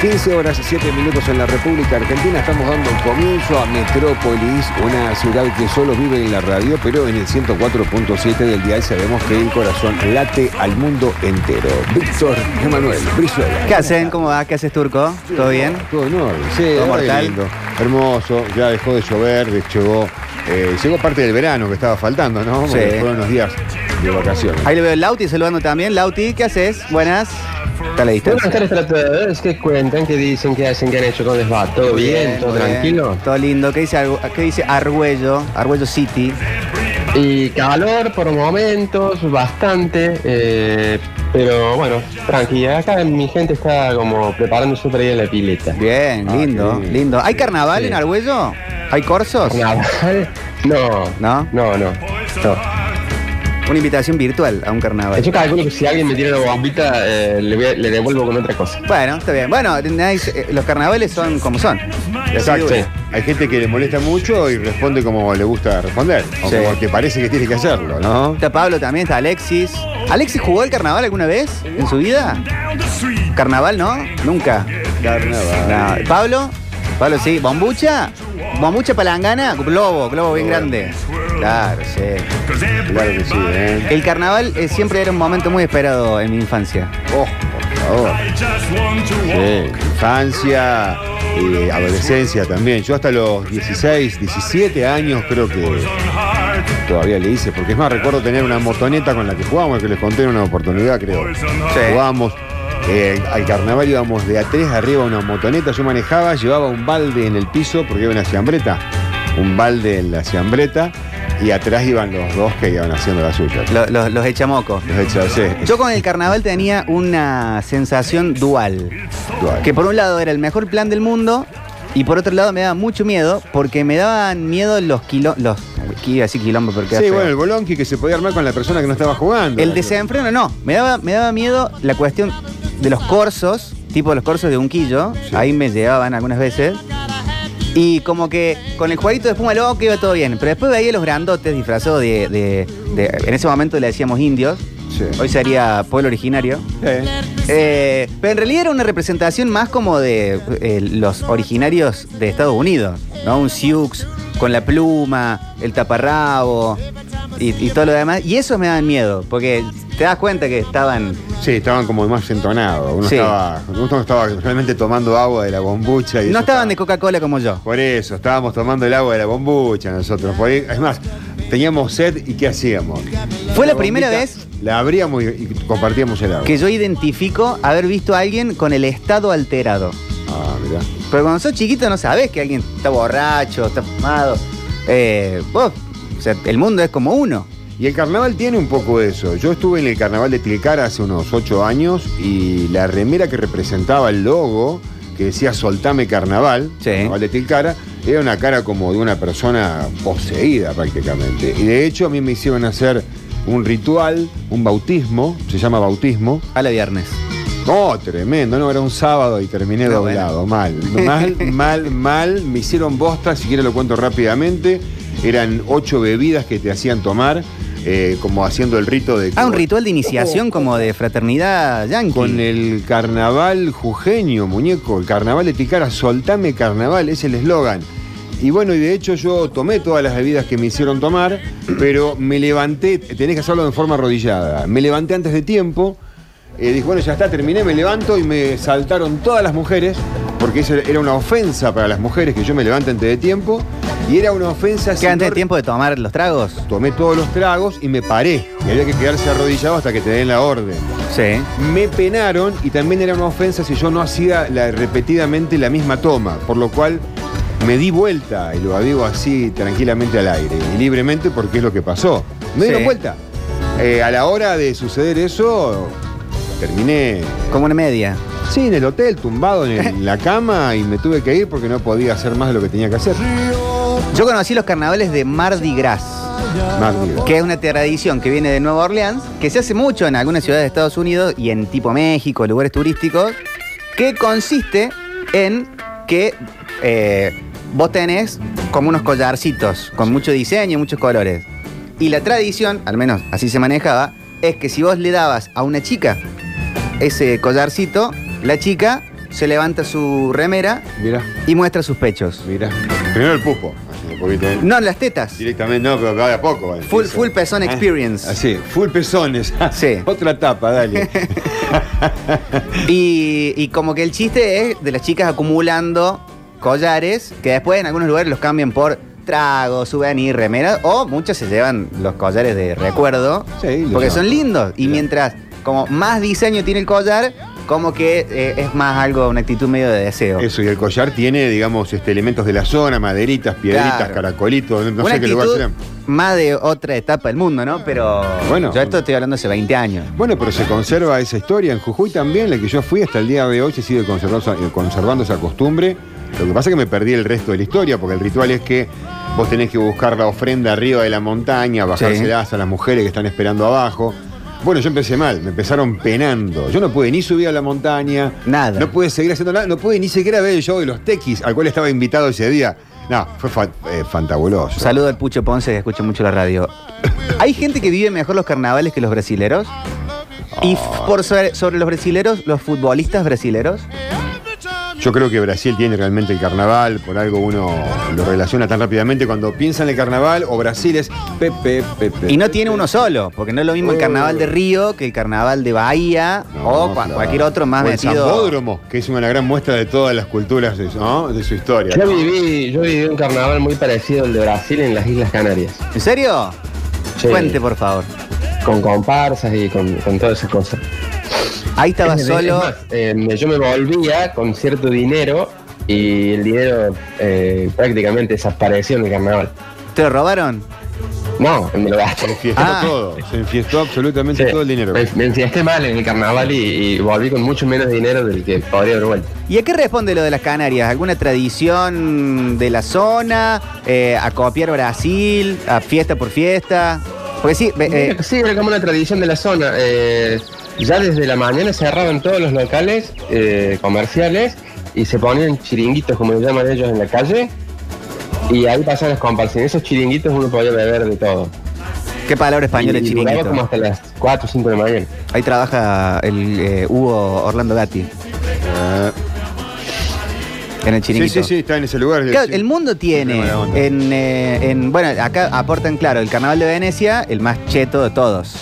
15 horas 7 minutos en la República Argentina. Estamos dando comienzo a Metrópolis, una ciudad que solo vive en la radio, pero en el 104.7 del dial sabemos que el corazón late al mundo entero. Víctor Emanuel Brizuela. ¿Qué hacen? ¿Cómo va? ¿Qué haces, Turco? ¿Todo bien? Todo en orden, sí, Todo ahora mortal. lindo. Hermoso, ya dejó de llover, llegó, eh, llegó parte del verano que estaba faltando, ¿no? Sí. fueron unos días de vacaciones. Ahí le veo el Lauti saludando también. Lauti, ¿qué haces? Buenas. Está a la Buenas distancia. tardes a todos. ¿Qué cuentan? ¿Qué dicen? ¿Qué hacen? ¿Qué han hecho? ¿Cómo les va? ¿Todo bien? ¿Todo bien. tranquilo? Todo lindo. ¿Qué dice, qué dice Argüello? Argüello City. Y calor por momentos, bastante. eh, pero bueno, tranquila. Acá mi gente está como preparándose para ir a la pileta. Bien, Ah, lindo, lindo. lindo. ¿Hay carnaval Sí. en Argüello? ¿Hay corsos? ¿Carnaval? No. ¿No? No, no. no. Una invitación virtual a un carnaval. Yo calculo que si alguien me tira una bombita, eh, le, voy a- le devuelvo con otra cosa. Bueno, está bien. Bueno, nice, eh, los carnavales son como son. Exacto. Hay gente que le molesta mucho y responde como le gusta responder. O Sí. como que parece que tiene que hacerlo, ¿no? Está Pablo también, está Alexis. ¿Alexis jugó el carnaval alguna vez en su vida? ¿Carnaval no? Nunca. Carnaval. No. ¿Pablo? Pablo sí. ¿Bombucha? ¿Bombucha palangana? Globo, globo bien grande. Claro, sí. Claro que sí, ¿eh? El carnaval eh, siempre era un momento muy esperado en mi infancia. Oh, por favor. Sí, infancia y adolescencia también. Yo hasta los 16, 17 años creo que todavía le hice, porque es más, recuerdo tener una motoneta con la que jugábamos, que les conté en una oportunidad, creo. Jugábamos eh, al carnaval, íbamos de a tres arriba una motoneta, yo manejaba, llevaba un balde en el piso, porque iba una ciambreta, un balde en la ciambreta, y atrás iban los dos que iban haciendo la suya. Lo- lo- los echamocos. Los hechos, sí. Yo con el carnaval tenía una sensación dual. Dual. Que por un lado era el mejor plan del mundo y por otro lado me daba mucho miedo porque me daban miedo los kilo, los que iba a decir quilombo porque Sí, bueno, el bolonqui que se podía armar con la persona que no estaba jugando. el desenfreno no, me daba me daba miedo la cuestión de los corsos, tipo los corsos de Unquillo, Sí. ahí me llevaban algunas veces. Y como que con el jueguito de espuma loco iba todo bien, pero después veía los grandotes disfrazados de, de- de- en ese momento le decíamos indios, Sí. hoy sería pueblo originario. Eh, pero en realidad era una representación más como de eh, los originarios de Estados Unidos, ¿no? Un Sioux con la pluma, el taparrabo y, y todo lo demás. Y eso me daban miedo, porque te das cuenta que estaban. Sí, estaban como más entonados. Uno Sí. estaba, uno estaba realmente tomando agua de la bombucha. Y No estaban de Coca-Cola como yo. Por eso, estábamos tomando el agua de la bombucha nosotros. Por ahí- es más, teníamos sed y ¿qué hacíamos? Fue la primera vez La abríamos y, y compartíamos el agua. que yo identifico haber visto a alguien con el estado alterado. Ah, mirá. Pero cuando sos chiquito no sabes que alguien está borracho, está fumado. Eh, vos, o sea, el mundo es como uno. Y el carnaval tiene un poco eso. Yo estuve en el carnaval de Tilcara hace unos ocho años y la remera que representaba el logo, que decía Soltame Carnaval, Sí. Carnaval de Tilcara, era una cara como de una persona poseída prácticamente. Y de hecho a mí me hicieron hacer un ritual, un bautismo, se llama bautismo. A la viernes. No, tremendo, no, era un sábado y terminé No, doblado, mal, mal, mal, mal. Me hicieron bosta, si quieres lo cuento rápidamente. Eran ocho bebidas que te hacían tomar, eh, como haciendo el rito de... Ah, un ritual de iniciación como de fraternidad yankee. Con el carnaval jujeño, muñeco, el carnaval de Ticara, soltame carnaval, es el eslogan. Y bueno, y de hecho yo tomé todas las bebidas que me hicieron tomar, pero me levanté, tenés que hacerlo de forma arrodillada. Me levanté antes de tiempo, eh, dije, bueno, ya está, terminé, me levanto y me saltaron todas las mujeres, porque eso era una ofensa para las mujeres que yo me levante antes de tiempo, y era una ofensa... si ¿Qué antes de tiempo de tomar los tragos? Tomé todos los tragos y me paré. Y había que quedarse arrodillado hasta que te den la orden. Sí. Me penaron y también era una ofensa si yo no hacía la- repetidamente la misma toma, por lo cual me di vuelta y lo digo así tranquilamente al aire y libremente porque es lo que pasó. Me dieron Sí. vuelta. Eh, a la hora de suceder eso, terminé, Como una media. sí, en el hotel, tumbado en, el- en la cama y me tuve que ir porque no podía hacer más de lo que tenía que hacer. Yo conocí los carnavales de Mardi Gras, Más digo. que es una tradición que viene de Nueva Orleans, que se hace mucho en algunas ciudades de Estados Unidos y en tipo México, lugares turísticos, que consiste en que eh, vos tenés como unos collarcitos con mucho diseño, muchos colores. Y la tradición, al menos así se manejaba, es que si vos le dabas a una chica ese collarcito, la chica se levanta su remera Mira, y muestra sus pechos. mira. Primero el pupo. así, un poquito, ¿eh? No, las tetas. Directamente, no, pero cada de a poco. vale. Full- full pezón Ah, experience. Así, full pezones. Sí. Otra tapa, dale. Y, y como que el chiste es de las chicas acumulando collares que después en algunos lugares los cambian por tragos, souvenir, remeras o muchas se llevan los collares de recuerdo Sí, lo porque llevan. son lindos y mientras como más diseño tiene el collar como que eh, es más algo, una actitud medio de deseo. Eso, y el collar tiene, digamos, este, elementos de la zona, maderitas, piedritas, Claro. caracolitos, no una sé qué lugar actitud serán. más de otra etapa del mundo, ¿no? Pero Bueno. yo esto estoy hablando hace 20 años. Bueno, pero se conserva esa historia. En Jujuy también, la que yo fui hasta el día de hoy, se sigue conservando, eh, conservando esa costumbre. Lo que pasa es que me perdí el resto de la historia, porque el ritual es que vos tenés que buscar la ofrenda arriba de la montaña, bajárselas a las mujeres que están esperando abajo. Bueno, yo empecé mal, me empezaron penando. Yo no pude ni subir a la montaña, Nada. no pude seguir haciendo nada, no pude ni siquiera ver el show de los tequis, al cual estaba invitado ese día. No, fue fa- eh, fantabuloso. Saludo al Pucho Ponce que escucha mucho la radio. Hay gente que vive mejor los carnavales que los brasileros. Y f- por sobre, sobre los brasileros, los futbolistas brasileros. Yo creo que Brasil tiene realmente el carnaval, por algo uno lo relaciona tan rápidamente. Cuando piensa en el carnaval, o Brasil es Pepe, Pepe. Y no tiene uno solo, porque no es lo mismo el carnaval de Río que el carnaval de Bahía o claro. cualquier otro más O el metido. Zambódromo, que es una gran muestra de todas las culturas de, ¿no? de su historia. Yo viví, yo viví un carnaval muy parecido al de Brasil en las Islas Canarias. ¿En serio? Sí. Cuente, por favor. Con comparsas y con, con todas esas cosas. Ahí estaba Es- es solo. más, eh, yo me volvía con cierto dinero y el dinero eh, prácticamente desapareció en el carnaval. ¿Te lo robaron? No, me lo gasté. Se enfiestó Ah. todo, se enfiestó absolutamente Sí, todo el dinero. Me, me enfiesté mal en el carnaval y, y volví con mucho menos dinero del que podría haber vuelto. ¿Y a qué responde lo de las Canarias? ¿Alguna tradición de la zona? Eh, ¿A copiar Brasil? ¿A fiesta por fiesta? Porque sí, eh, sí, era como una tradición de la zona. Eh, ya desde la mañana cerraban todos los locales eh, comerciales y se ponían chiringuitos, como le llaman ellos, en la calle. Y ahí pasaban las comparsas. En esos chiringuitos uno podía beber de todo. ¿qué palabra española y es chiringuito? como hasta las 4 o 5 de la mañana. Ahí trabaja el eh, Hugo Orlando Gatti Eh, en el sí, chiringuito. sí, sí, está en ese lugar. Claro, Sí. el mundo tiene en, eh, en- bueno, acá aportan claro, el carnaval de Venecia, el más cheto de todos.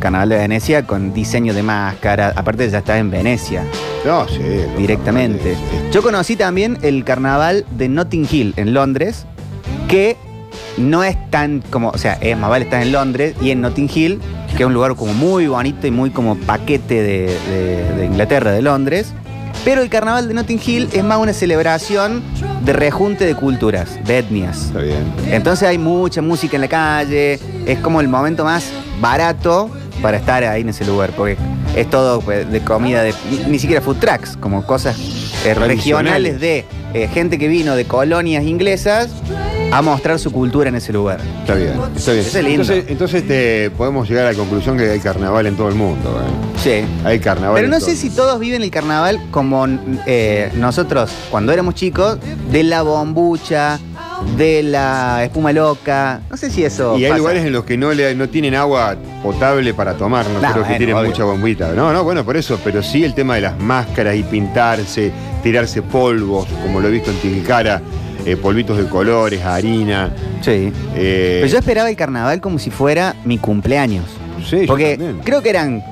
Carnaval de Venecia con diseño de máscara, aparte ya está en Venecia No, sí. directamente. Yo conocí también el carnaval de Notting Hill en Londres, que no es tan como, o sea, es más vale estar en Londres y en Notting Hill, que es un lugar como muy bonito y muy como paquete de, de- de Inglaterra, de Londres. Pero el carnaval de Notting Hill es más una celebración de rejunte de culturas, de etnias. Está bien. Entonces hay mucha música en la calle, es como el momento más barato para estar ahí en ese lugar, porque es todo pues, de comida, de, ni, ni siquiera food trucks, como cosas eh, regionales de eh, gente que vino de colonias inglesas a mostrar su cultura en ese lugar. Está bien, está bien. Eso es lindo. Entonces, entonces te, podemos llegar a la conclusión que hay carnaval en todo el mundo. ¿eh? Sí. Hay carnaval. Pero no sé si todos viven el carnaval como eh, nosotros cuando éramos chicos, de la bombucha, de la espuma loca. No sé si eso. Y hay pasa. lugares en los que no, le, no tienen agua potable para tomar, no, creo que bueno, tienen obvio. mucha bombita. No, no, bueno, por eso, pero sí el tema de las máscaras y pintarse, tirarse polvos, como lo he visto en Tilcara, eh, polvitos de colores, harina. Sí. eh, Pero yo esperaba el carnaval como si fuera mi cumpleaños. sí, Porque creo que eran,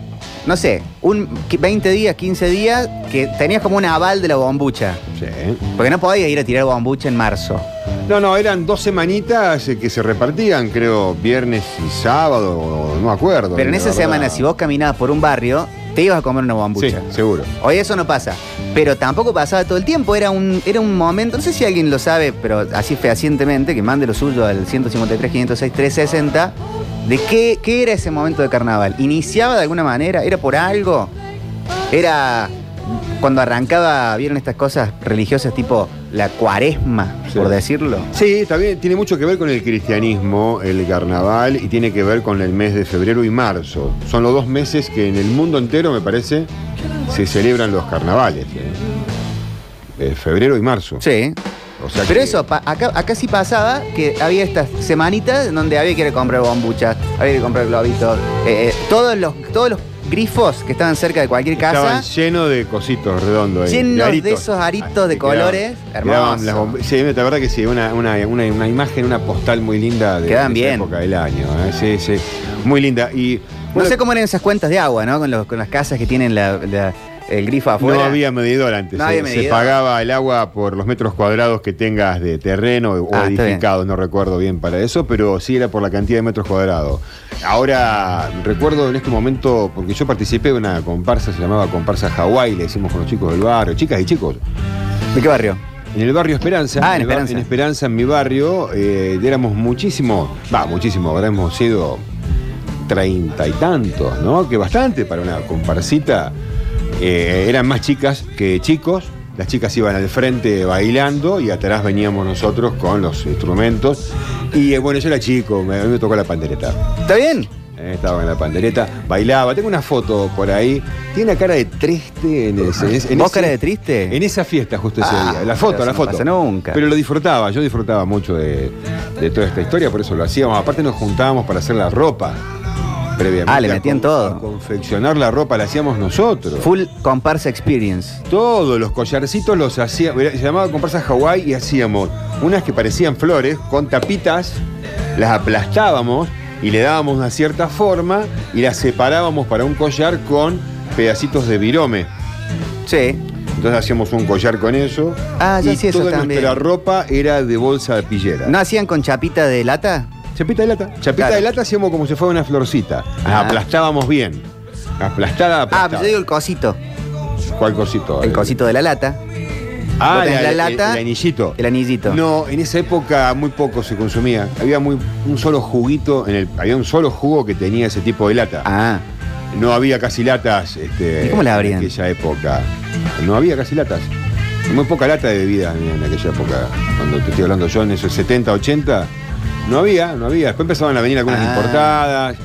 no sé, un 20 días, 15 días, que tenías como un aval de la bombucha. Sí. Porque no podías ir a tirar bombucha en marzo. No, no, eran dos semanitas eh, que se repartían, creo, viernes y sábado, o no me acuerdo. Pero en esa verdad. semana, si vos caminabas por un barrio, te ibas a comer una Sí, bombucha. seguro. Hoy eso no pasa. Pero tampoco pasaba todo el tiempo. Era un, era un momento, no sé si alguien lo sabe, pero así fehacientemente, que mande lo suyo al 153, 506, 360, de qué, qué era ese momento de carnaval. ¿Iniciaba de alguna manera? ¿Era por algo? ¿Era cuando arrancaba, vieron estas cosas religiosas tipo la cuaresma, Sí. por decirlo? Sí, también tiene mucho que ver con el cristianismo, el carnaval, y tiene que ver con el mes de febrero y marzo. Son los dos meses que en el mundo entero, me parece, se celebran los carnavales. ¿eh? Eh, febrero y marzo. Sí. O sea Pero que- eso, acá, acá sí pasaba que había estas semanitas donde había que ir a comprar bombuchas, había que comprar globitos. eh, eh, todos los, todos los grifos que estaban cerca de cualquier casa. Estaban llenos de cositos redondos. ahí, Llenos de esos aritos de Así colores. quedaban Hermoso. las bomb- Sí, la verdad que sí, una, una, una, una imagen, una postal muy linda de, Quedan de bien. época del año. ¿eh? Sí, sí. Muy linda. Y No sé cómo eran esas cuentas de agua, ¿no? Con, los- con las casas que tienen la- la- el grifo afuera. No había medidor antes. No se, había se medidor. pagaba el agua por los metros cuadrados que tengas de terreno o Ah, edificado. No recuerdo bien para eso, pero sí era por la cantidad de metros cuadrados. Ahora, recuerdo en este momento, porque yo participé de una comparsa, se llamaba Comparsa Hawái, le decimos con los chicos del barrio, chicas y chicos. ¿De qué barrio? En el barrio Esperanza. Ah, en Esperanza. En Esperanza, en mi barrio, eh, éramos muchísimo, va, muchísimo, habremos sido treinta y tantos, ¿no? Que bastante para una comparsita. Eh, eran más chicas que chicos. Las chicas iban al frente bailando y atrás veníamos nosotros con los instrumentos. Y eh, bueno, yo era chico, me, a mí me tocó la pandereta. ¿Está bien? Eh, estaba en la pandereta, bailaba. Tengo una foto por ahí. Tiene una cara de triste en ese. en ¿Vos ese- cara de triste? en esa fiesta justo ese Ah, día. La foto, la no foto. pasa nunca. Pero lo disfrutaba, yo disfrutaba mucho de, de toda esta historia, por eso lo hacíamos. Aparte nos juntábamos para hacer la ropa previamente. Ah, le metían todo. confeccionar la ropa la hacíamos nosotros. Full comparsa experience. Todos los collarcitos los hacíamos, se llamaba comparsa Hawái y hacíamos unas que parecían flores con tapitas, las aplastábamos y le dábamos una cierta forma y las separábamos para un collar con pedacitos de virome. Sí. Entonces hacíamos un collar con eso. Ah, ya y sí, eso toda también. nuestra ropa era de bolsa de pillera. ¿No hacían con chapita de lata? Chapita de lata. Chapita Claro. de lata hacíamos como si fuera una florcita. Ah. aplastábamos bien. Aplastada, Ah, aplastada. pues yo digo el cosito. ¿Cuál cosito? El cosito de la lata. Ah, Vos tenés la- lata, el anillito. El anillito. No, en esa época muy poco se consumía. Había muy, un solo juguito, en el, había un solo jugo que tenía ese tipo de lata. Ah, No había casi latas este, ¿Y cómo la en abrían? aquella época. No había casi latas. Muy poca lata de bebida en, en aquella época. Cuando te estoy hablando yo, en esos 70, 80, no había, no había. Después empezaban a venir algunas Ah. importadas.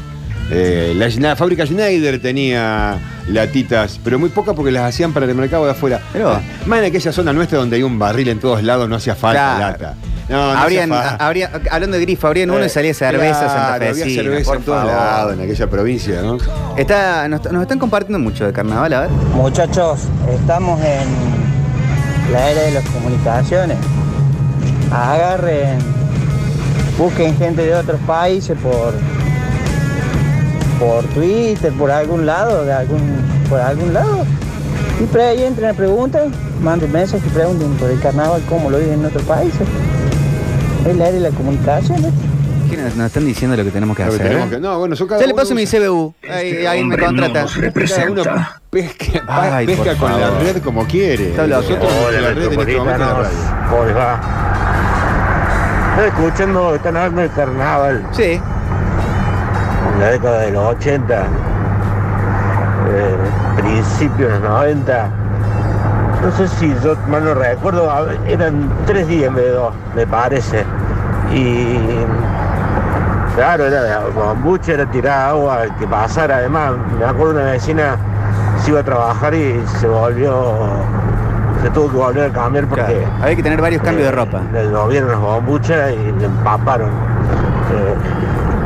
Eh, la, la fábrica Schneider tenía latitas, pero muy pocas porque las hacían para el mercado de afuera. Pero- Más en aquella zona nuestra donde hay un barril en todos lados, no hacía falta Claro. lata. No, no habrían, hacía falta. habría- hablando de grifo, abrían uno y salía cerveza Claro, Santa Fe. Había cerveza en todos lados, en aquella provincia, ¿no? Está, nos, nos están compartiendo mucho de carnaval, a ver. Muchachos, estamos en la era de las comunicaciones. Agarren, busquen gente de otros países por por Twitter, por algún lado, de algún, por algún lado. Y por ahí entren a manden mensajes y pregunten por el carnaval, cómo lo viven en otros países. Es la era de la comunicación. ¿eh? ¿Qué nos, nos están diciendo lo que tenemos que Lo que hacer? tenemos que- no, bueno, yo cada Ya le uno paso mi usa- CBU. Ahí, ahí me contrata. Cada uno pesca, Ay, pesca por con la favor. red como quiere. Está loco. Nosotros Hola, la red en este momento es la metropolitanos. radio. ¿Cómo les va? Estoy escuchando, están hablando de carnaval Sí. en la década de los 80, eh, principios de los 90. No sé si yo mal no recuerdo, eran tres días en vez de dos, me parece. Y claro, era bombucha, era tirar agua, que pasara. Además, me acuerdo una vecina se iba a trabajar y se volvió, se tuvo que volver a cambiar porque Claro. Había que tener varios cambios de ropa. le movieron las bombuchas y le empaparon. Eh,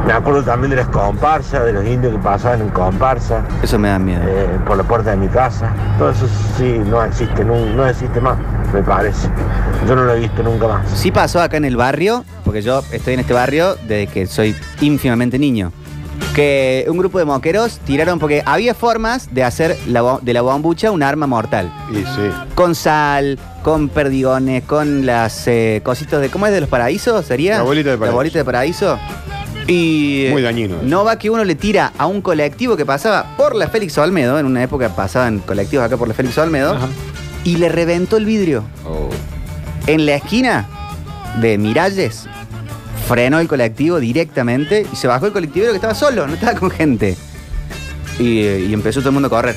me acuerdo también de las comparsas, de los indios que pasaban en comparsa Eso me da miedo. eh, por la puerta de mi casa. Todo eso sí no existe, no, no existe más, me parece. Yo no lo he visto nunca más. Sí pasó acá en el barrio, porque yo estoy en este barrio desde que soy ínfimamente niño. Que un grupo de moqueros tiraron, porque había formas de hacer la bo- de la bombucha un arma mortal. Y sí. Con sal, con perdigones, con las eh, cositas de. ¿Cómo es de los paraísos? ¿Sería? La bolita de paraíso. Bolita de paraíso. Y. eh, Muy dañino eso. No va que uno le tira a un colectivo que pasaba por la Félix Olmedo, en una época pasaban colectivos acá por la Félix Olmedo, Ajá. y le reventó el vidrio. Oh. En la esquina de Miralles, frenó el colectivo directamente y se bajó el colectivero que estaba solo, no estaba con gente. Y, y empezó todo el mundo a correr.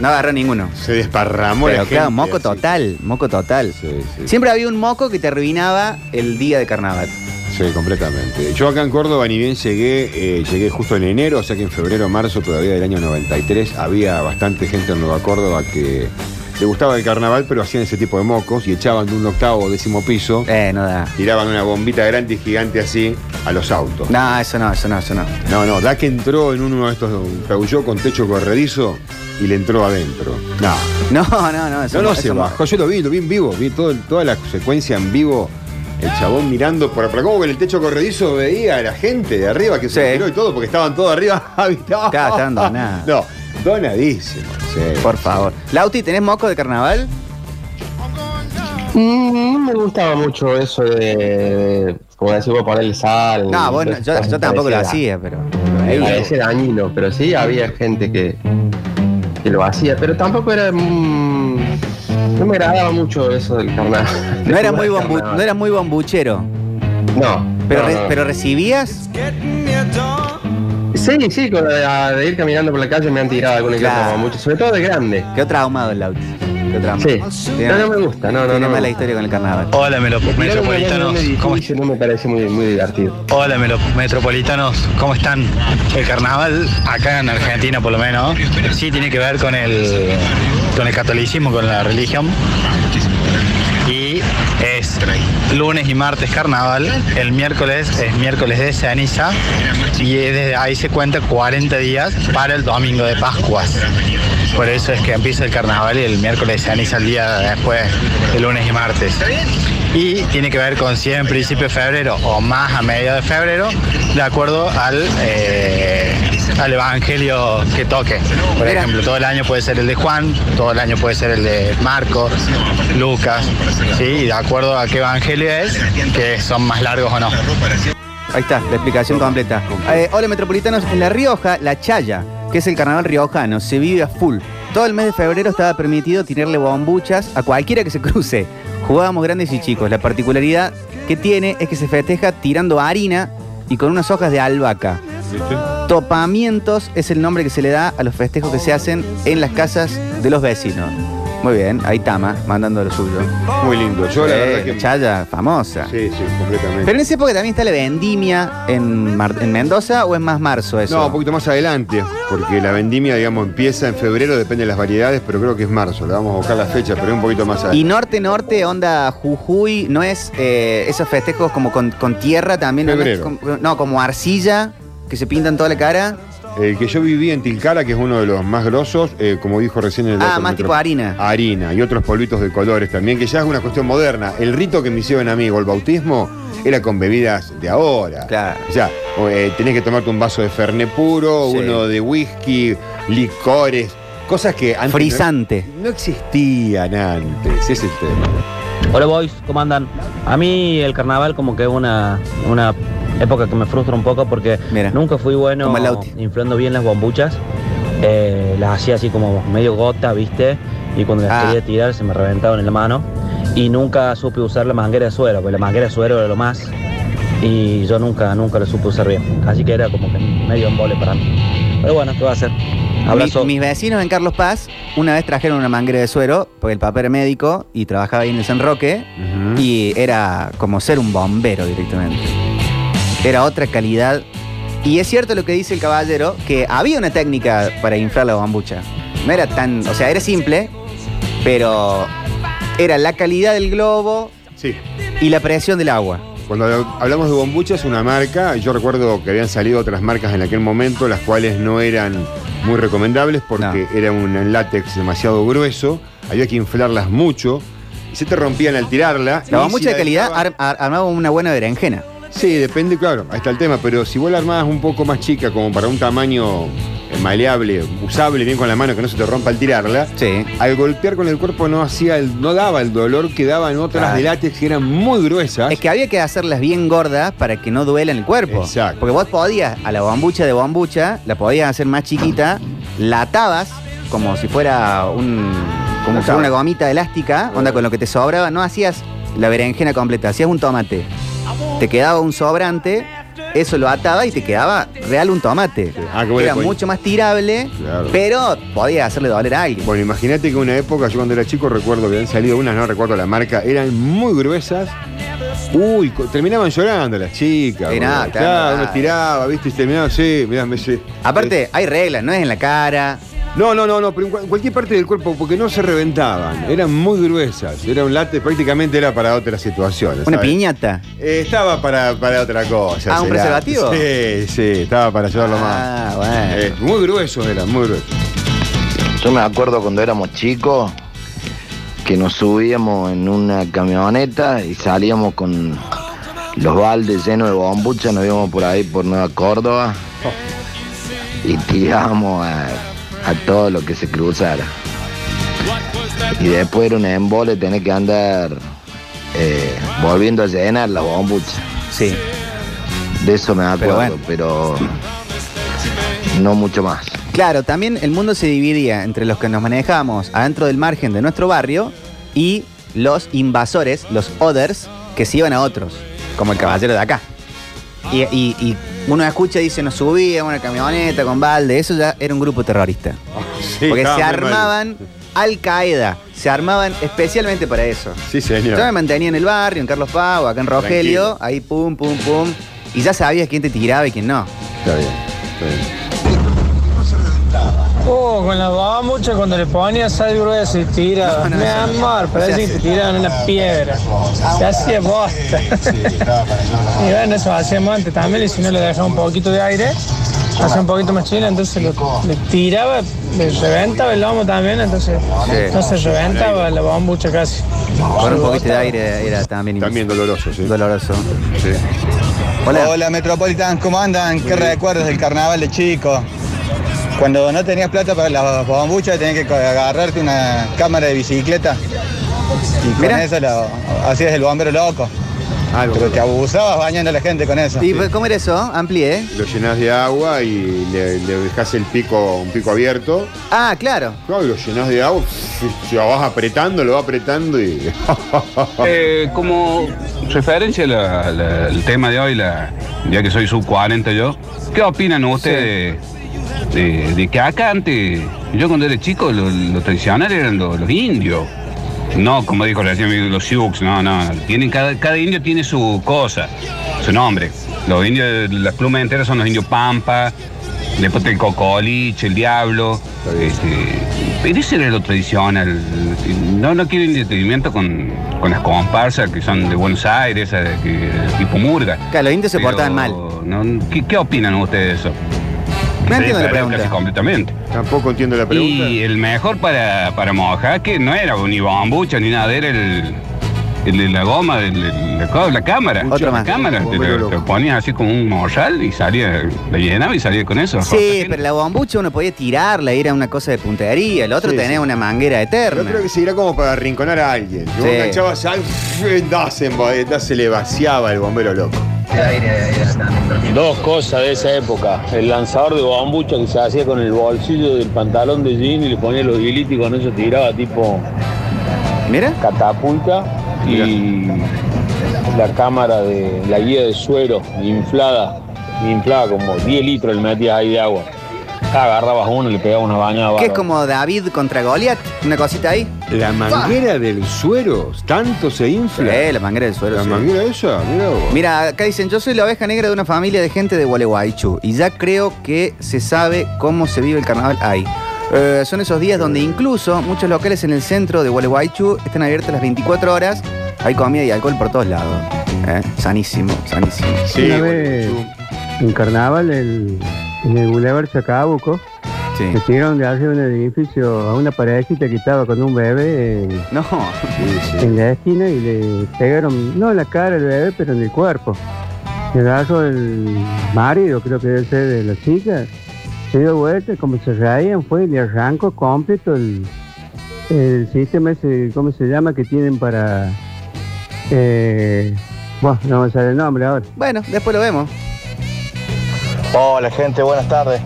No agarró ninguno. Se desparramó Pero la claro, gente moco así. total, moco total. Sí, sí. Siempre había un moco que te arruinaba el día de carnaval. Sí, completamente. Yo acá en Córdoba ni bien llegué, eh, llegué justo en enero, o sea que en febrero, marzo todavía del año 93 había bastante gente en Nueva Córdoba que le gustaba el carnaval, pero hacían ese tipo de mocos y echaban de un octavo o décimo piso, Eh, no da. tiraban una bombita grande y gigante así a los autos. No, eso no, eso no, eso no. No, no, da que entró en uno de estos Peugeot con techo corredizo y le entró adentro. No, No, no, no. Eso no, no eso se bajó. Yo lo vi, lo vi en vivo, vi todo, toda la secuencia en vivo. El chabón mirando por para cómo con el techo corredizo veía a la gente de arriba que se Sí. tiró y todo, porque estaban todos arriba. habitados. Claro, estaban donados. No, donadísimo. sí. Por favor. Lauti, ¿tenés moco de carnaval? Mm, No me gustaba mucho eso de, de, como decís vos, ponerle sal. No, vos no- yo, yo tampoco lo hacía, pero. Me parece dañino, pero sí había gente que, que lo hacía, pero tampoco era. mm, no me agradaba mucho eso del carnaval. No era muy, bombu- no era muy bombuchero. No. Pero, no, re- no. pero recibías. Sí, sí, con la de, de ir caminando por la calle me han tirado alguna que Claro. otra mucho, sobre todo de grande. Quedó traumado el Lauti. Quedó traumado. Sí. Tiene- No, no me gusta, no, no, no. mala historia con el carnaval. Hola llave en metropolitanos, ¿cómo, no me parece muy, muy divertido. hola melo- metropolitanos, ¿cómo están? El carnaval acá en Argentina por lo menos sí tiene que ver con el con el catolicismo, con la religión. Y es lunes y martes carnaval, el miércoles es miércoles de ceniza y desde ahí se cuenta 40 días para el domingo de Pascuas. Por eso es que empieza el carnaval y el miércoles de ceniza el día después, el lunes y martes. Y tiene que ver con si en principio de febrero o más a mediados de febrero, de acuerdo al, eh, al evangelio que toque. Por Mira. ejemplo, todo el año puede ser el de Juan, todo el año puede ser el de Marcos, Lucas, ¿sí? Y de acuerdo a qué evangelio es, que son más largos o no. Ahí está, la explicación completa. Eh, hola metropolitanos, en La Rioja, la Chaya, que es el carnaval riojano, se vive a full. Todo el mes de febrero estaba permitido tirarle bombuchas a cualquiera que se cruce. Jugábamos grandes y chicos. La particularidad que tiene es que se festeja tirando harina y con unas hojas de albahaca. ¿Viste? Topamientos es el nombre que se le da a los festejos que se hacen en las casas de los vecinos. Muy bien, ahí Tama, mandando lo suyo. Muy lindo. Yo la Eh, verdad que. Chaya, famosa. Sí, sí, completamente. Pero en esa época también está la vendimia en, Mar- en Mendoza o es más marzo eso. No, un poquito más adelante, porque la vendimia, digamos, empieza en febrero, depende de las variedades, pero creo que es marzo. Le vamos a buscar la fecha, pero es un poquito más Y adelante. norte, norte, onda Jujuy, ¿no es eh, esos festejos como con, con tierra también? ¿no? Febrero. Como- No, como arcilla, que se pintan toda la cara. El que yo viví en Tilcara, que es uno de los más grosos, eh, como dijo recién el Ah, otro más metro- tipo harina. Harina y otros polvitos de colores también, que ya es una cuestión moderna. El rito que me hicieron a mí, o el bautismo, era con bebidas de ahora. Claro. O sea, eh, tenés que tomarte un vaso de Fernet puro, Sí. uno de whisky, licores, cosas que antes no- Frisante. no, existían antes. Ese es el tema. Hola boys, ¿cómo andan? A mí el carnaval como que es una, una época que me frustra un poco porque Mira, nunca fui bueno inflando bien las bombuchas. Eh, las hacía así como medio gota, ¿viste? Y cuando las Ah. quería tirar se me reventaban en la mano. Y nunca supe usar la manguera de suero, porque la manguera de suero era lo más. Y yo nunca, nunca lo supe usar bien. Así que era como que medio embole para mí. Pero bueno, ¿qué va a hacer? Abrazo. Mi- mis vecinos en Carlos Paz una vez trajeron una manguera de suero, porque el papá era médico y trabajaba ahí en el San Roque, y era como ser un bombero directamente. Era otra calidad. Y es cierto lo que dice el caballero, que había una técnica para inflar la bombucha. No era tan, o sea, era simple, pero era la calidad del globo Sí. y la presión del agua. Cuando hablamos de bombucha es una marca, yo recuerdo que habían salido otras marcas en aquel momento, las cuales no eran muy recomendables porque era un látex demasiado grueso, había que inflarlas mucho y se te rompían al tirarla. La bombucha si de calidad ar- ar- armaba una buena berenjena. Sí, depende, claro, ahí está el tema, pero si vos la armabas un poco más chica, como para un tamaño maleable, usable, bien con la mano, que no se te rompa al tirarla, Sí. al golpear con el cuerpo no hacía el, no daba el dolor que daban otras Claro. de látex que eran muy gruesas. Es que había que hacerlas bien gordas para que no duela en el cuerpo. Exacto. Porque vos podías, a la bombucha de bombucha, la podías hacer más chiquita, la atabas como si fuera un. como si fuera una gomita elástica, onda con lo que te sobraba, no hacías la berenjena completa, hacías un tomate. Te quedaba un sobrante, eso lo ataba y te quedaba real un tomate. Ah, qué Era mucho más tirable, Claro. pero podías hacerle doler a alguien. Bueno, imagínate que una época, yo cuando era chico recuerdo que habían salido unas, no recuerdo la marca, eran muy gruesas. Uy, co- terminaban llorando las chicas. Sí, boludo. nada, claro, claro. uno tiraba, viste, y terminaba, sí, mirá, me sí. Aparte, hay reglas, no es en la cara, No, no, no, no, pero en cual- cualquier parte del cuerpo, porque no se reventaban. Eran muy gruesas. Era un látex, prácticamente era para otras situaciones. Una ¿sabes? piñata. Eh, estaba para, para otra cosa. Ah, ¿un será. preservativo? Sí, sí, estaba para llevarlo más. Ah, bueno. Eh, muy gruesos eran, muy gruesos. Yo me acuerdo cuando éramos chicos que nos subíamos en una camioneta y salíamos con los baldes llenos de bombucha, nos íbamos por ahí por Nueva Córdoba y tirábamos a, a todo lo que se cruzara. Y después era un embole tener que andar eh, volviendo a llenar la bombucha. Sí. De eso me Pero acuerdo, bueno. pero no mucho más. Claro, también el mundo se dividía entre los que nos manejábamos adentro del margen de nuestro barrio y los invasores, los others, que se iban a otros, como el caballero de acá. Y, y- y uno escucha y dice, nos subíamos a una camioneta con balde, eso ya era un grupo terrorista. Sí, Porque se armaban Al Qaeda, se armaban especialmente para eso. Sí, señor. Yo me mantenía en el barrio, en Carlos Pau, acá en Rogelio, Tranquilo. ahí pum, pum, pum. Y ya sabías quién te tiraba y quién no. Está bien. está bien. Oh, con la bombucha cuando le ponías sal gruesa y tira. No, no, Mi amor, No parece que tiraban una piedra. Se hacía bosta. y bueno, eso hacíamos antes también, y si no le dejaba un poquito de aire, hacía un poquito más chile, entonces lo- le tiraba, le reventaba el lomo también, entonces Sí. no se reventaba la bombucha casi. Con un poquito de aire era también, También doloroso, sí. doloroso. Sí. Hola. Hola Metropolitan, ¿cómo andan? ¿Qué recuerdos del carnaval de chico? Cuando no tenías plata para las bombuchas tenías que agarrarte una cámara de bicicleta y con Mira. eso lo, hacías el bombero loco. Lo, Pero te abusabas bañando a la gente con eso. ¿Y cómo era eso? Amplié. lo llenás de agua y le, le dejás el pico, un pico abierto. Ah, claro. Claro, lo llenás de agua, si lo vas apretando, lo vas apretando y. Eh, como referencia al tema de hoy, la, ya que soy sub 40 yo, ¿qué opinan ustedes de, de- de que acá antes, yo cuando era chico, lo, lo tradicional eran los, los indios? No, como dijo recién los Sioux, no, no, tienen, cada, cada indio tiene su cosa, su nombre. Los indios, las plumas enteras son los indios Pampa, después el Cocoliche, el Diablo. Este, pero ese era lo tradicional. No, no quiero entretenimiento con, con las comparsas que son de Buenos Aires, que- tipo murga. Claro, los indios se portaban mal. no, ¿qué, qué opinan ustedes de eso? No entiendo la pregunta. casi completamente. Tampoco entiendo la pregunta. Y el mejor para, para mojar, que no era ni bombucha ni nada, era el, el de la goma, el- el- la, la cámara. Otro la más. cámara, te, lo- te ponías así como un morral y salía, la llenaba y salía con eso. Sí, pero la bombucha uno podía tirarla, era una cosa de puntería. El otro Sí, tenía sí. una manguera Yo eterna. creo que se irá como para arrinconar a alguien. Si vos Sí. enganchabas algo, das en bo- se le vaciaba el bombero loco. Dos cosas de esa época. El lanzador de bombucha que se hacía con el bolsillo del pantalón de jean y le ponía los hilitos y con eso tiraba tipo Mira. catapulta. Y la cámara de la guía de suero inflada, inflada como 10 litros le metías ahí de agua. Agarrabas uno y le pegabas una bañada. Que es como David contra Goliat, una cosita ahí. La manguera del suero, tanto se infla. Eh, la manguera del suelo. la sí. manguera esa, mira vos. Mira, acá dicen, yo soy la oveja negra de una familia de gente de Gualeguaychú y ya creo que se sabe cómo se vive el carnaval ahí. Eh, son esos días donde incluso muchos locales en el centro de Gualeguaychú están abiertos las 24 horas. Hay comida y alcohol por todos lados. Eh, Sanísimo, sanísimo. Sí, Una vez- En carnaval, el- en el Boulevard Chacabuco, Sí. me tiraron de arriba un edificio a una parejita que estaba con un bebé No, en la esquina y le pegaron, no en la cara del bebé, pero en el cuerpo. Se agarró el marido, creo que debe ser de la chica, se dio vuelta, como se reían, fue y le arrancó completo el, el sistema ese, ¿cómo se llama? Que tienen para... Eh, bueno, no me sale el nombre ahora. bueno, después lo vemos. Hola gente, buenas tardes.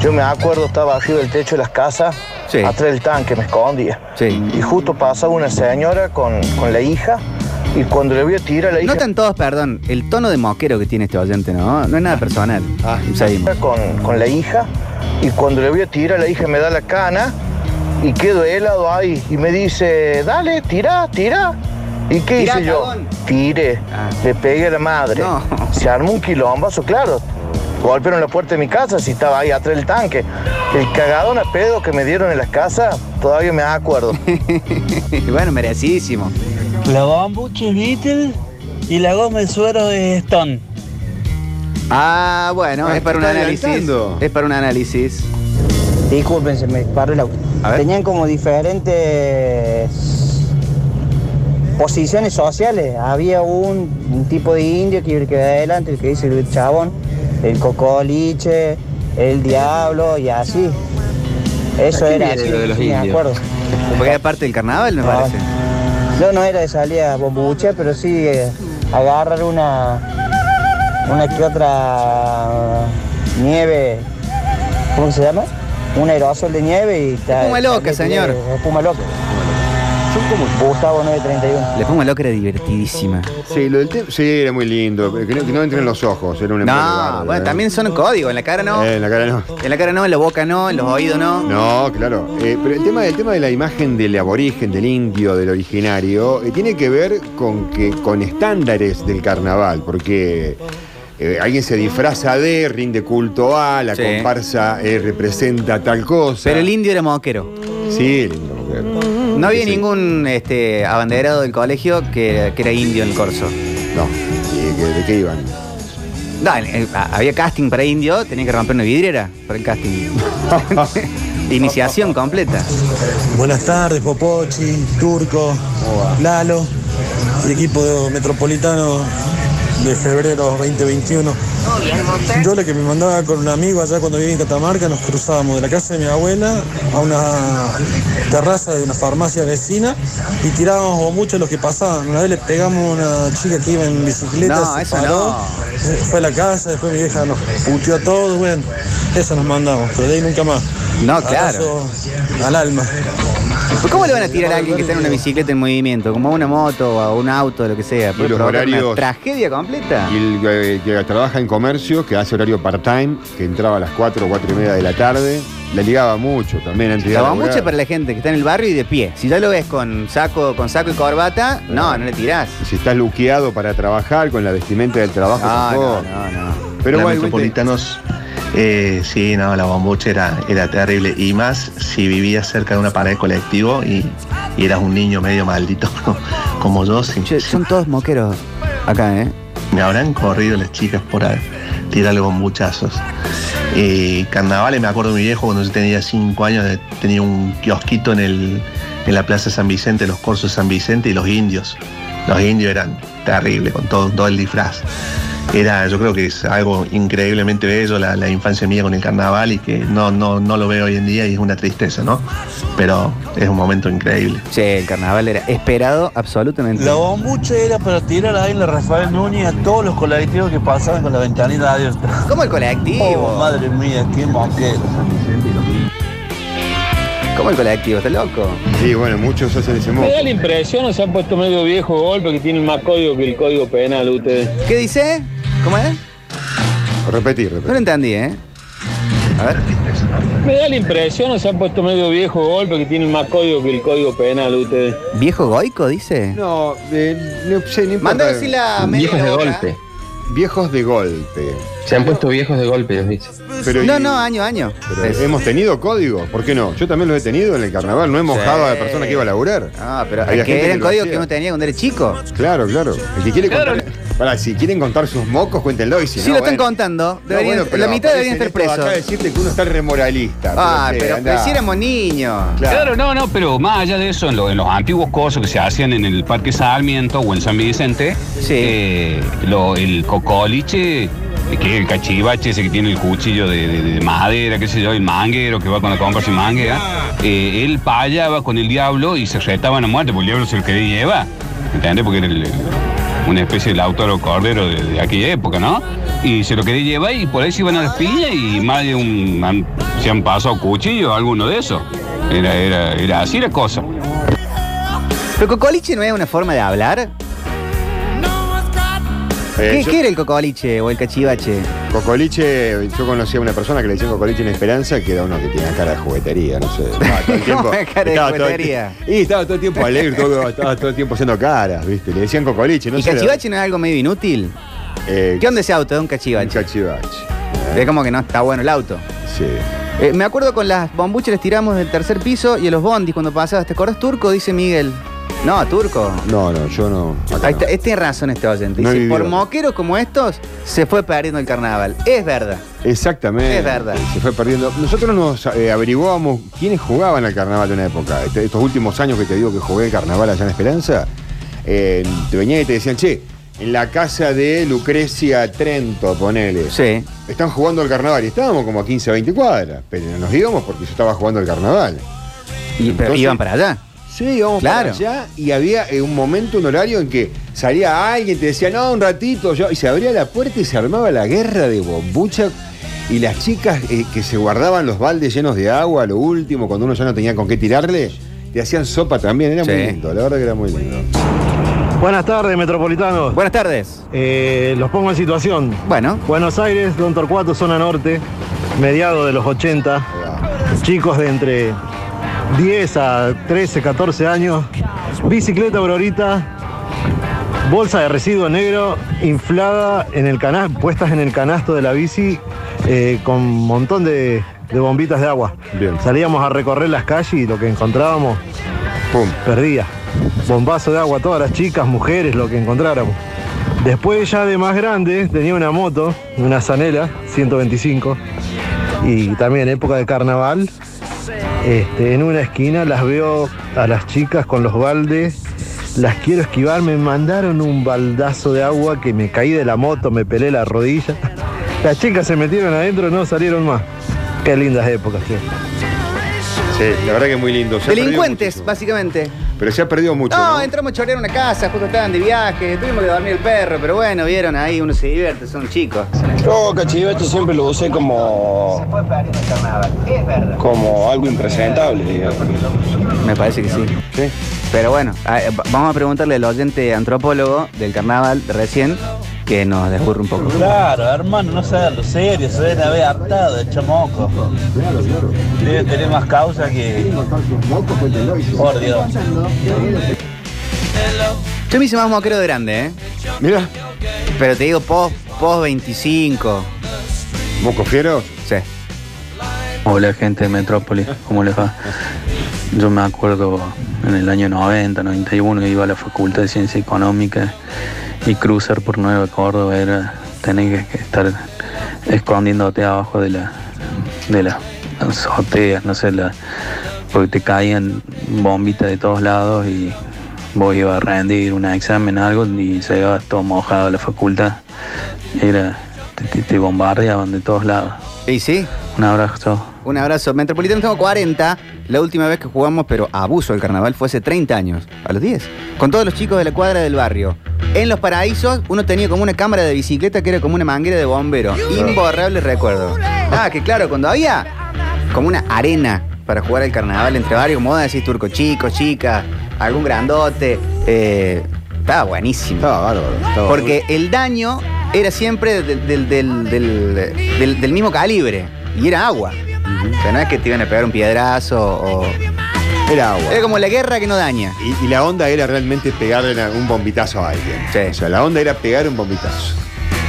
Yo me acuerdo, estaba arriba del techo de las casas, Sí. atrás del tanque, me escondía. Sí. Y justo pasaba una señora con, con la hija, y cuando le voy a tirar a la hija Notan todos, perdón, el tono de moquero que tiene este oyente, ¿no? No es nada personal. Ah. Seguimos. con, con la hija, y cuando le voy a tirar a la hija me da la cana, y quedo helado ahí, y me dice, dale, tira, tira. ¿Y qué Tirá, hice yo? Tiré, Ah. le pegué a la madre. No. Se armó un quilombazo, claro. Golpearon la puerta de mi casa si estaba ahí atrás del tanque. El cagadón a pedo que me dieron en las casas, todavía me acuerdo. bueno, merecidísimo. La bombucha es Beatle y la goma de suero es Stone. Ah, bueno, Ah, es para un análisis. adelantando. Es para un análisis. Disculpen, se me paró el auto. A ver. Tenían como diferentes posiciones sociales. Había un, un tipo de indio que iba el que va adelante, el que dice el chabón, el cocoliche, el diablo y así. Eso ¿A era así, lo de los sí, me acuerdo. Porque era parte del carnaval, me No. parece. Yo no era de salida bombuche, pero sí eh, agarrar una, una que otra nieve, ¿cómo se llama? Un aerosol de nieve y. Espuma loca, señor. Espuma loca. Gustavo 931. La espuma loca era divertidísima. Sí, lo del tema. Sí, era muy lindo. Que no, que no entren los ojos. Era un embole No, bueno, ¿eh? también son códigos. En la cara no. Eh, en la cara no. En la cara no, en la boca no, en los oídos no. No, claro. Eh, pero el tema, el tema de la imagen del aborigen, del indio, del originario, eh, tiene que ver con que con estándares del carnaval, porque eh, alguien se disfraza de, rinde culto a, la Sí. comparsa eh, representa tal cosa. Pero el indio era moquero. Sí, el No había Sí. ningún este, abanderado del colegio que, que era indio en el corso. No. ¿Y que- ¿De qué iban? Dale, eh, había casting para indio, tenía que romper una vidriera para el casting. Iniciación completa. Buenas tardes, Popochi, Turco, Lalo, el equipo de metropolitano de febrero 2021. Yo la que me mandaba con un amigo allá cuando vivía en Catamarca, nos cruzábamos de la casa de mi abuela a una terraza de una farmacia vecina y tirábamos a los que pasaban. Una vez le pegamos a una chica que iba en bicicleta, No, se eso paró, no. fue a la casa, después mi vieja nos puteó a todos, bueno, eso nos mandamos, pero de ahí nunca más. No, claro. Abrazo al alma. ¿Pero ¿Cómo le van a tirar a alguien que está en una bicicleta en movimiento? Como a una moto o a un auto, lo que sea. Puede los provocar horarios- Una tragedia completa. Y el eh, que trabaja en comercio, que hace horario part-time, que entraba a las 4 o 4 y media de la tarde, le ligaba mucho también antes de ir a La laburar. bombucha para la gente que está en el barrio y de pie. Si ya lo ves con saco, con saco y corbata, no, no le tirás. Si estás luqueado para trabajar con la vestimenta del trabajo, No, tampoco. no, no, no. Pero Hola, igualmente- metropolitanos, eh, sí, no, la bombucha era, era terrible. Y más si vivías cerca de una pared colectivo y, y eras un niño medio maldito como yo. sí. Che, son todos moqueros acá, ¿eh? Me habrán corrido las chicas por tirarle bombuchazos. Y carnavales, me acuerdo de mi viejo cuando yo tenía cinco años, eh, tenía un kiosquito en, el, en la Plaza San Vicente, los corsos de San Vicente y los indios. Los indios eran terribles, con todo, todo el disfraz. Era, yo creo que es algo increíblemente bello la, la infancia mía con el carnaval y que no, no, no lo veo hoy en día y es una tristeza, ¿no? Pero es un momento increíble. Sí, el carnaval era esperado absolutamente. La bombucha era para tirar ahí en la Rafael Núñez a todos los colectivos que pasaban con la ventanita abierta. ¿Cómo el colectivo? Oh, madre mía, qué moquero. ¿Cómo el colectivo? ¿Está loco? Sí, bueno, muchos hacen ese Me modo. da la impresión, o se han puesto medio viejo golpe que tienen más código que el código penal ustedes. ¿Qué dice? ¿Cómo es? Repetir, No lo entendí, ¿eh? A ver. Me da la impresión, o se han puesto medio viejo golpe que tienen más código que el código penal ustedes. ¿Viejo goico, dice? No, eh, no sé, importa. Manda a decir la media Viejos de hora. golpe. Viejos de golpe. Se han puesto viejos de golpe, dice. Pero, No, y- no, año, año. pero Es- hemos tenido código, ¿por qué no? Yo también lo he tenido en el carnaval, no he mojado a la persona que iba a laburar. Ah, pero Había es que gente eran lo códigos hacía. que uno tenía cuando era chico. Claro, claro. El que quiere contar. Pará, si quieren contar sus mocos, cuéntenlo. Y si Sí, no, lo están bueno. contando. No, bueno, la mitad deberían estar presos. Acá decirte que uno está remoralista. Ah, pero, pero si éramos niños. Claro, no, no, pero más allá de eso, en, lo- en los antiguos cosos que se hacían en el Parque Sarmiento o en San Vicente, eh, lo- el cocoliche, eh, que es el cachivache ese que tiene el cuchillo de, de- de madera, qué sé yo, el manguero que va con la compra sin manguera, eh, él payaba con el diablo y se retaban a muerte, porque el diablo se lo quería llevar, ¿entendés? Porque era el- el- una especie del autor cordero de, de aquella época, ¿no? Y se lo quería llevar y por ahí se iban a las piñas y más de un... han- se han pasado cuchillos, alguno de esos. Era, era, era así la cosa. ¿Pero cocoliche no es una forma de hablar? Eh, ¿Qué, yo- qué era el cocoliche o el cachivache? Cocoliche, yo conocí a una persona que le decían cocoliche en Esperanza, que era uno que tenía cara de juguetería, no sé. Estaba todo el tiempo, ¿Cómo es cara de todo y estaba todo el tiempo alegre, todo, estaba todo el tiempo haciendo caras, ¿viste? Le decían cocoliche, no ¿Y sé. cachivache no es algo medio inútil? Eh, ¿Qué onda ese auto? Es un cachivache. Un cachivache. Es como que no está bueno el auto. Sí. Eh, me acuerdo con las bombuchas les tiramos del tercer piso y a los bondis cuando pasabas. ¿Te acordás turco? Dice Miguel. No, turco. No, no, yo no. acá Ahí no. está, eh, tiene razón este oyente. No he Dice, vivido. por moqueros como estos, se fue perdiendo el carnaval. Es verdad. Exactamente. Es verdad. Se fue perdiendo. Nosotros nos eh, averiguábamos quiénes jugaban al carnaval de una época. Este- estos últimos años que te digo que jugué el carnaval allá en Esperanza, eh, te venían y te decían, che, en la casa de Lucrecia Trento, ponele. Sí. Están jugando el carnaval y estábamos como a 15, 20 cuadras. Pero nos íbamos porque yo estaba jugando el carnaval. Y, pero Entonces- iban para allá. Sí, íbamos Claro. para allá y había eh, un momento, un horario en que salía alguien, te decía, no, un ratito, yo, y se abría la puerta y se armaba la guerra de bombucha. Y las chicas eh, que se guardaban los baldes llenos de agua, lo último, cuando uno ya no tenía con qué tirarle, te hacían sopa también. Era muy lindo, la verdad que era muy lindo. Buenas tardes, metropolitanos. Buenas tardes. Eh, los pongo en situación. Bueno. Buenos Aires, Don Torcuato, zona norte, mediado de los 80. Chicos de entre 10 a 13, 14 años. Bicicleta Aurorita, bolsa de residuo negro inflada en el canasto, puestas en el canasto de la bici eh, con un montón de, de bombitas de agua. Bien. Salíamos a recorrer las calles y lo que encontrábamos Pum. perdía. Bombazo de agua, todas las chicas, mujeres, lo que encontráramos. Después ya de más grande tenía una moto, una Zanela 125 y también época de carnaval. Este, en una esquina las veo a las chicas con los baldes, las quiero esquivar, me mandaron un baldazo de agua que me caí de la moto, me pelé la rodilla. Las chicas se metieron adentro, no salieron más. Qué lindas épocas, tío. Sí, la verdad que es muy lindo. Se Delincuentes, básicamente. Pero se ha perdido mucho. No, ¿no? entramos a chorear una casa, justo estaban de viaje, tuvimos que dormir el perro, pero bueno, vieron ahí, uno se divierte, son chicos. Yo Cachivache siempre lo usé como, como algo impresentable, digamos. Me parece que sí. Pero bueno, vamos a preguntarle al oyente antropólogo del carnaval de recién que nos desburre un poco. Claro, hermano, no sean lo serio, se deben haber hartado de chamoco. Debe tener más causa que. Por Dios. Yo me hice más moquero de grande, ¿eh? Mira. Pero te digo post, post 25. ¿Moco fiero? Sí. Hola gente de Metrópolis, ¿cómo les va? Yo me acuerdo en el año 90, 91 que iba a la Facultad de Ciencia Económica y cruzar por Nueva Córdoba era tener que, estar escondiéndote abajo de la de las azoteas, no sé, la, porque te caían bombitas de todos lados y vos ibas a rendir un examen algo y se iba todo mojado a la facultad. Era, te, bombardeaban de todos lados. ¿Y sí? Un abrazo. Un abrazo. Metropolitano tengo 40. La última vez que jugamos, pero abuso del carnaval, fue hace 30 años. A los 10. Con todos los chicos de la cuadra del barrio. En los paraísos, uno tenía como una cámara de bicicleta que era como una manguera de bombero. Imborrable recuerdo. Ah, que claro, cuando había como una arena para jugar el carnaval entre varios, como vos decís, turco, chicos, chicas, algún grandote. eh, estaba buenísimo. Estaba bárbaro. estaba Porque el daño era siempre del, del- del- del- mismo calibre. Y era agua. O sea, no es que te iban a pegar un piedrazo o. Era agua. Era como la guerra que no daña. Y, y la onda era realmente pegarle una- un bombitazo a alguien. O sea, la onda era pegar un bombitazo.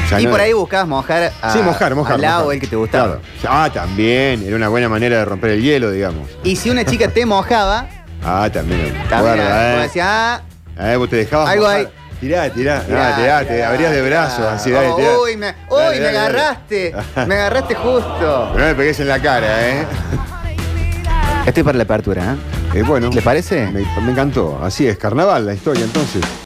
O sea, y no- por ahí buscabas mojar a, Sí, mojar, mojar. al lado mojar. el que te gustaba. Claro. Ah, también. Era una buena manera de romper el hielo, digamos. Y si una chica te mojaba, Ah, también. también Guarda, eh. decías, ah, Eh, vos te dejabas. Algo mojar. ahí. Tirá, tirá. Tirá, Ah, tirá, te tirá, abrías de brazos. Así, dale, oh, tirá. uy, me, uy, dale, me dale. agarraste. me agarraste justo. Pero no me pegues en la cara, ¿eh? Estoy para la apertura, ¿eh? bueno. ¿Les parece? Me, me encantó. Así es, carnaval la historia entonces.